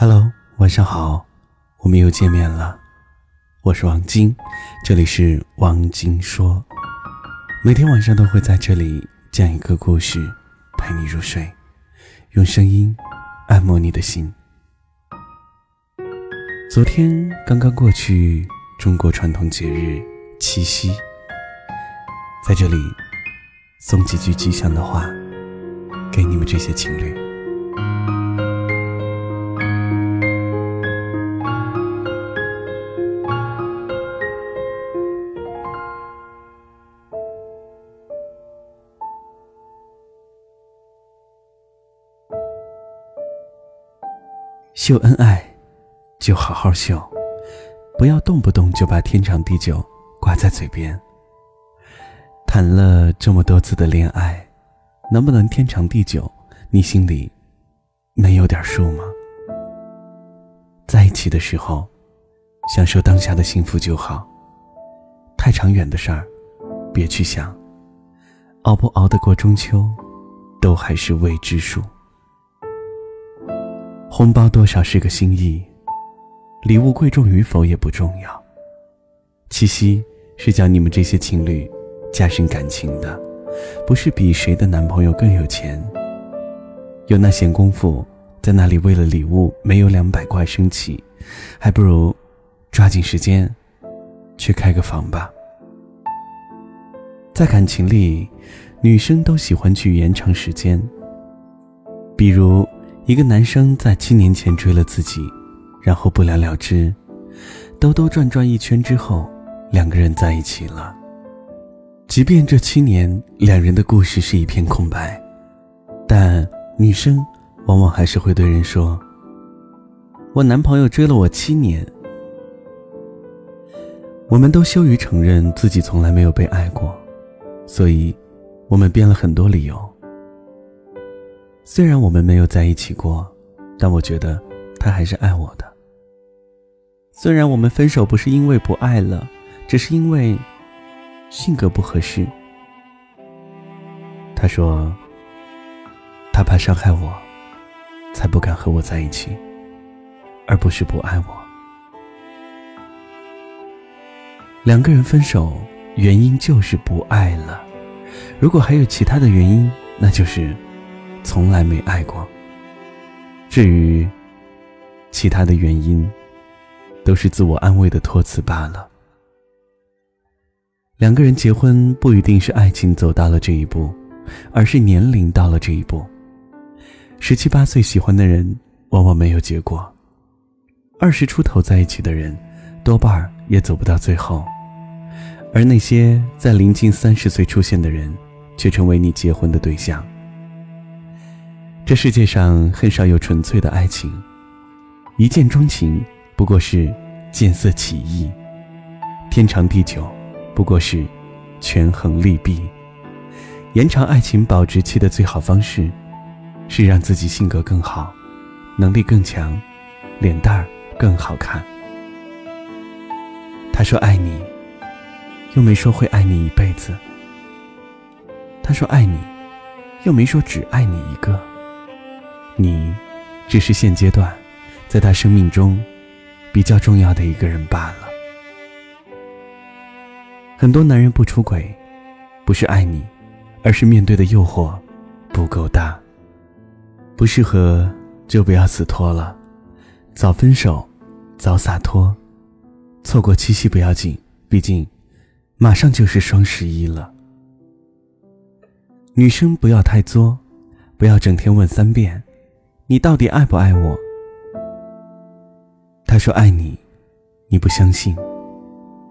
Hello，晚上好，我们又见面了。我是王晶，这里是王晶说。每天晚上都会在这里讲一个故事，陪你入睡，用声音按摩你的心。昨天刚刚过去，中国传统节日七夕，在这里送几句吉祥的话给你们这些情侣。秀恩爱，就好好秀，不要动不动就把天长地久挂在嘴边。谈了这么多次的恋爱，能不能天长地久？你心里没有点数吗？在一起的时候，享受当下的幸福就好。太长远的事儿，别去想。熬不熬得过中秋，都还是未知数。红包多少是个心意，礼物贵重与否也不重要。七夕是叫你们这些情侣加深感情的，不是比谁的男朋友更有钱。有那闲工夫在那里为了礼物没有两百块生气，还不如抓紧时间去开个房吧。在感情里，女生都喜欢去延长时间，比如。一个男生在七年前追了自己，然后不了了之，兜兜转转一圈之后，两个人在一起了。即便这七年两人的故事是一片空白，但女生往往还是会对人说：“我男朋友追了我七年。”我们都羞于承认自己从来没有被爱过，所以，我们编了很多理由。虽然我们没有在一起过，但我觉得他还是爱我的。虽然我们分手不是因为不爱了，只是因为性格不合适。他说，他怕伤害我，才不敢和我在一起，而不是不爱我。两个人分手原因就是不爱了，如果还有其他的原因，那就是。从来没爱过。至于其他的原因，都是自我安慰的托词罢了。两个人结婚不一定是爱情走到了这一步，而是年龄到了这一步。十七八岁喜欢的人往往没有结果，二十出头在一起的人多半儿也走不到最后，而那些在临近三十岁出现的人，却成为你结婚的对象。这世界上很少有纯粹的爱情，一见钟情不过是见色起意，天长地久不过是权衡利弊。延长爱情保质期的最好方式，是让自己性格更好，能力更强，脸蛋儿更好看。他说爱你，又没说会爱你一辈子。他说爱你，又没说只爱你一个。你，只是现阶段，在他生命中比较重要的一个人罢了。很多男人不出轨，不是爱你，而是面对的诱惑不够大。不适合就不要死拖了，早分手，早洒脱。错过七夕不要紧，毕竟马上就是双十一了。女生不要太作，不要整天问三遍。你到底爱不爱我？他说爱你，你不相信；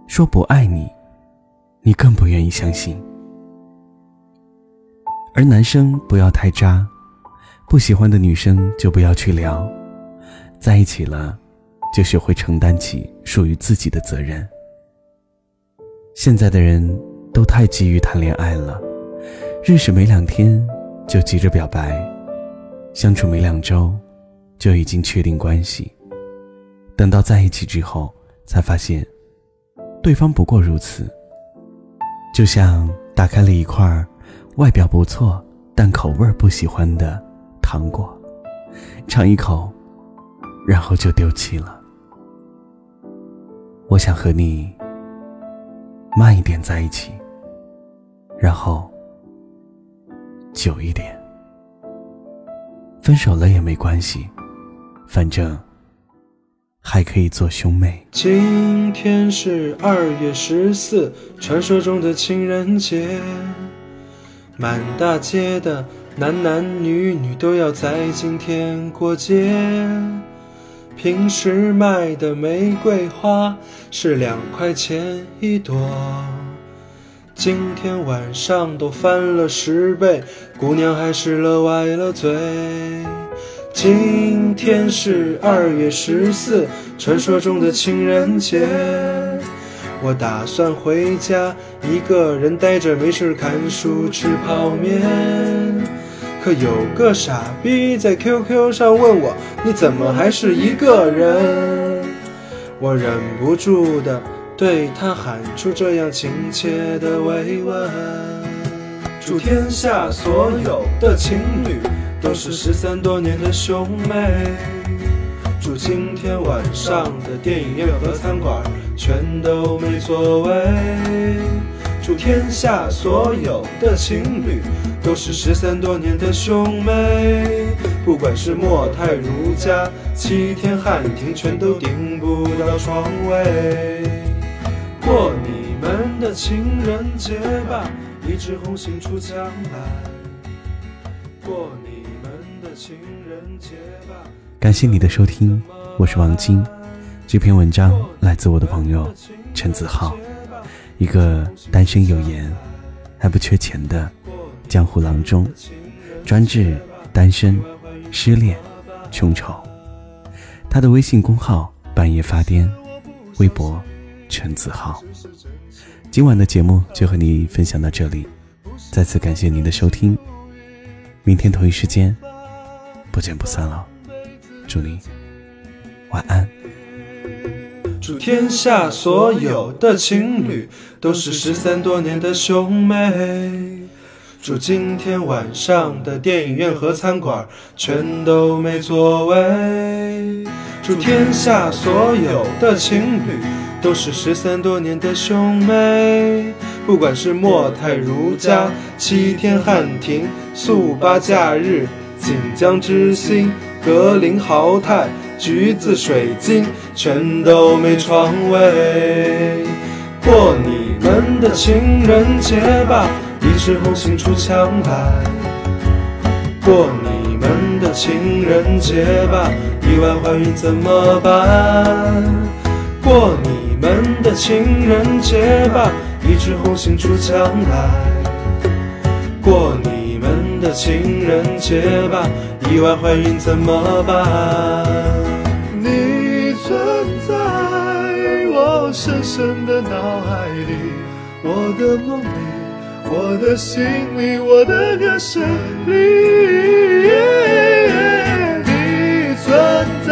说不爱你，你更不愿意相信。而男生不要太渣，不喜欢的女生就不要去聊，在一起了，就学会承担起属于自己的责任。现在的人都太急于谈恋爱了，认识没两天就急着表白。相处没两周，就已经确定关系。等到在一起之后，才发现，对方不过如此。就像打开了一块外表不错但口味不喜欢的糖果，尝一口，然后就丢弃了。我想和你慢一点在一起，然后久一点。分手了也没关系，反正还可以做兄妹。今天是二月十四，传说中的情人节，满大街的男男女女都要在今天过节。平时卖的玫瑰花是两块钱一朵，今天晚上都翻了十倍，姑娘还是乐歪了嘴。今天是二月十四，传说中的情人节，我打算回家，一个人呆着没事看书吃泡面。可有个傻逼在 QQ 上问我，你怎么还是一个人？我忍不住的对他喊出这样亲切的慰问。祝天下所有的情侣都是失散多年的兄妹。祝今天晚上的电影院和餐馆全都没座位。祝天下所有的情侣都是失散多年的兄妹，不管是莫泰如家、七天汉庭，全都订不到床位。过你们的情人节吧，一枝红杏出墙来。过你们的情人节吧。感谢你的收听，我是王晶。这篇文章来自我的朋友陈子浩。一个单身有颜，还不缺钱的江湖郎中，专治单身、失恋、穷愁。他的微信公号半夜发癫，微博陈子浩。今晚的节目就和你分享到这里，再次感谢您的收听。明天同一时间不见不散了，祝你晚安。祝天下所有的情侣都是失散多年的兄妹。祝今天晚上的电影院和餐馆全都没座位。祝天下所有的情侣都是失散多年的兄妹。不管是莫泰如家、七天汉庭、速八假日、锦江之星、格林豪泰。橘子水晶全都没床位，过你们的情人节吧，一枝红杏出墙来。过你们的情人节吧，意外怀孕怎么办？们的情人节吧，一枝红杏出墙来。过你们的情人节吧，意外怀孕怎么办？你存在我深深的脑海里，我的梦里，我的心里，我的歌声里，你存在